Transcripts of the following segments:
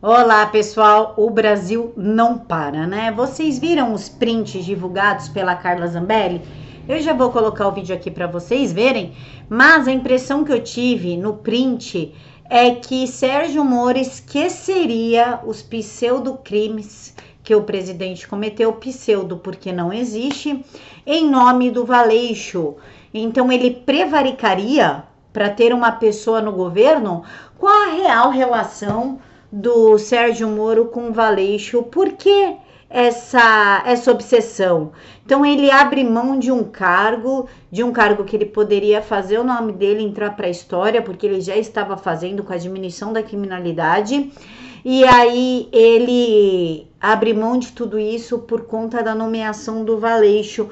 Olá pessoal, o Brasil não para, né? Vocês viram os prints divulgados pela Carla Zambelli? Eu já vou colocar o vídeo aqui para vocês verem, mas a impressão que eu tive no print é que Sérgio Moro esqueceria os pseudo-crimes que o presidente cometeu, pseudo porque não existe, em nome do Valeixo. Então ele prevaricaria para ter uma pessoa no governo com a real relação do Sérgio Moro com o Valeixo. Por que essa, essa obsessão? Então ele abre mão de um cargo, de um cargo que ele poderia fazer o nome dele entrar para a história, porque ele já estava fazendo com a diminuição da criminalidade. E aí ele abre mão de tudo isso por conta da nomeação do Valeixo.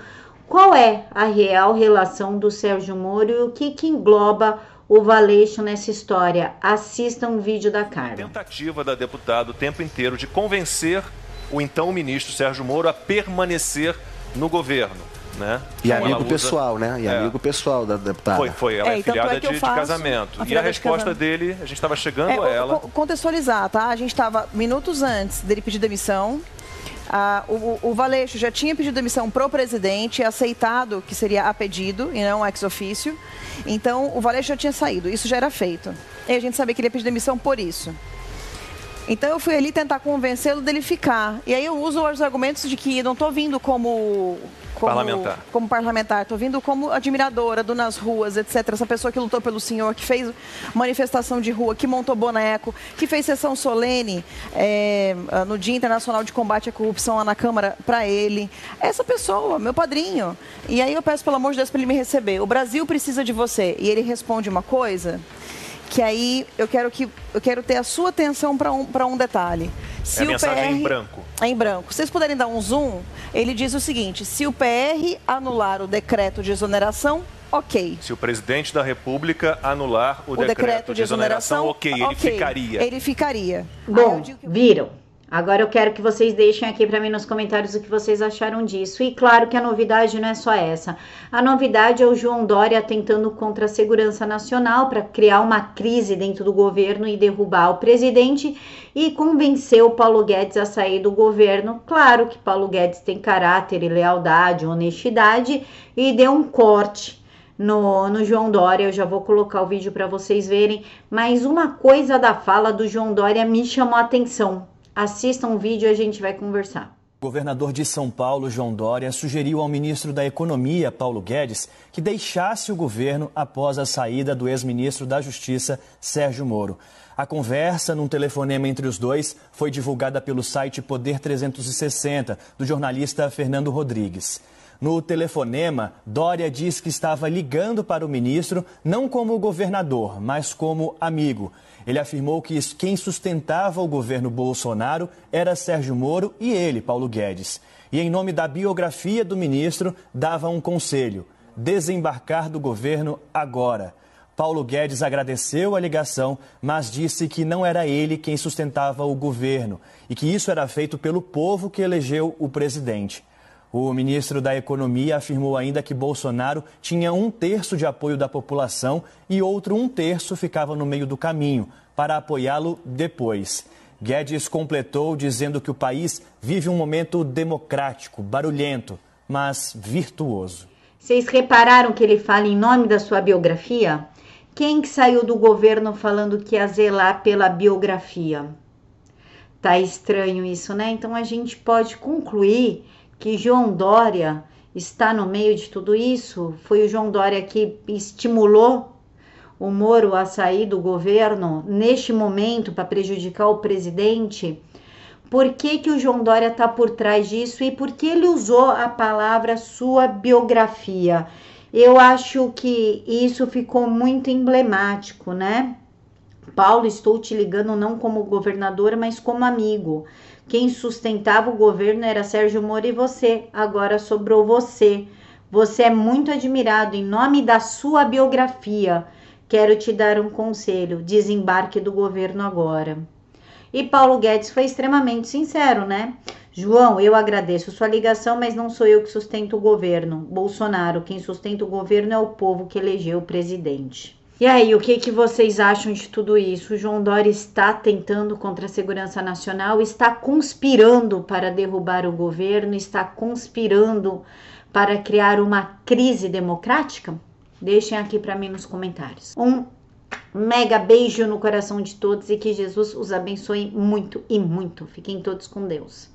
Qual é a real relação do Sérgio Moro e o que, que engloba o Valeixo nessa história. Assista um vídeo da Carla. Tentativa da deputada o tempo inteiro de convencer o então ministro Sérgio Moro a permanecer no governo. Né? E então, amigo usa... pessoal, né? E é. amigo pessoal da deputada. Foi, foi. Ela é, é filhada é de, de, casamento. A e a resposta de dele, a gente estava chegando é, a ela. Contextualizar, tá? A gente estava minutos antes dele pedir demissão. Ah, o, o Valeixo já tinha pedido demissão para o presidente, aceitado que seria a pedido e não ex ofício. Então, o Valeixo já tinha saído, isso já era feito. E a gente sabia que ele ia pedir demissão por isso. Então eu fui ali tentar convencê-lo dele ficar. E aí eu uso os argumentos de que não estou vindo como como parlamentar. Como parlamentar. Estou vindo como admiradora do Nas Ruas, etc. Essa pessoa que lutou pelo senhor, que fez manifestação de rua, que montou boneco, que fez sessão solene é, no Dia Internacional de Combate à Corrupção lá na Câmara para ele. Essa pessoa, meu padrinho. E aí eu peço, pelo amor de Deus, para ele me receber. O Brasil precisa de você. E ele responde uma coisa que aí eu quero que eu quero ter a sua atenção para um, um detalhe. Se é a mensagem PR, em branco. É em branco. Se vocês puderem dar um zoom, ele diz o seguinte: se o PR anular o decreto de exoneração, ok. Se o presidente da República anular o, o decreto, decreto, de exoneração, ok, ele okay. ficaria. Ele ficaria. Bom, viram? Agora eu quero que vocês deixem aqui para mim nos comentários o que vocês acharam disso. E claro que a novidade não é só essa. A novidade é o João Dória tentando contra a segurança nacional para criar uma crise dentro do governo e derrubar o presidente e convencer o Paulo Guedes a sair do governo. Claro que Paulo Guedes tem caráter e lealdade, honestidade e deu um corte no, no João Dória. Eu já vou colocar o vídeo para vocês verem. Mas uma coisa da fala do João Dória me chamou a atenção Assista um vídeo e a gente vai conversar. O governador de São Paulo, João Dória, sugeriu ao ministro da Economia, Paulo Guedes, que deixasse o governo após a saída do ex-ministro da Justiça, Sérgio Moro. A conversa, num telefonema entre os dois, foi divulgada pelo site Poder 360, do jornalista Fernando Rodrigues. No telefonema, Dória diz que estava ligando para o ministro não como governador, mas como amigo. Ele afirmou que quem sustentava o governo Bolsonaro era Sérgio Moro e ele, Paulo Guedes. E, em nome da biografia do ministro, dava um conselho: desembarcar do governo agora. Paulo Guedes agradeceu a ligação, mas disse que não era ele quem sustentava o governo e que isso era feito pelo povo que elegeu o presidente. O ministro da Economia afirmou ainda que Bolsonaro tinha um terço de apoio da população e outro um terço ficava no meio do caminho para apoiá-lo depois. Guedes completou dizendo que o país vive um momento democrático, barulhento, mas virtuoso. Vocês repararam que ele fala em nome da sua biografia? Quem que saiu do governo falando que ia zelar pela biografia? Tá estranho isso, né? Então a gente pode concluir que João Dória está no meio de tudo isso? Foi o João Dória que estimulou o Moro a sair do governo neste momento para prejudicar o presidente? Por que, que o João Dória está por trás disso e por que ele usou a palavra sua biografia? Eu acho que isso ficou muito emblemático, né? Paulo, estou te ligando não como governador, mas como amigo. Quem sustentava o governo era Sérgio Moro e você. Agora sobrou você. Você é muito admirado em nome da sua biografia. Quero te dar um conselho: desembarque do governo agora. E Paulo Guedes foi extremamente sincero, né? João, eu agradeço sua ligação, mas não sou eu que sustento o governo. Bolsonaro, quem sustenta o governo é o povo que elegeu o presidente. E aí, o que, que vocês acham de tudo isso? O João Dória está tentando contra a segurança nacional, está conspirando para derrubar o governo, está conspirando para criar uma crise democrática? Deixem aqui para mim nos comentários. Um mega beijo no coração de todos e que Jesus os abençoe muito e muito. Fiquem todos com Deus.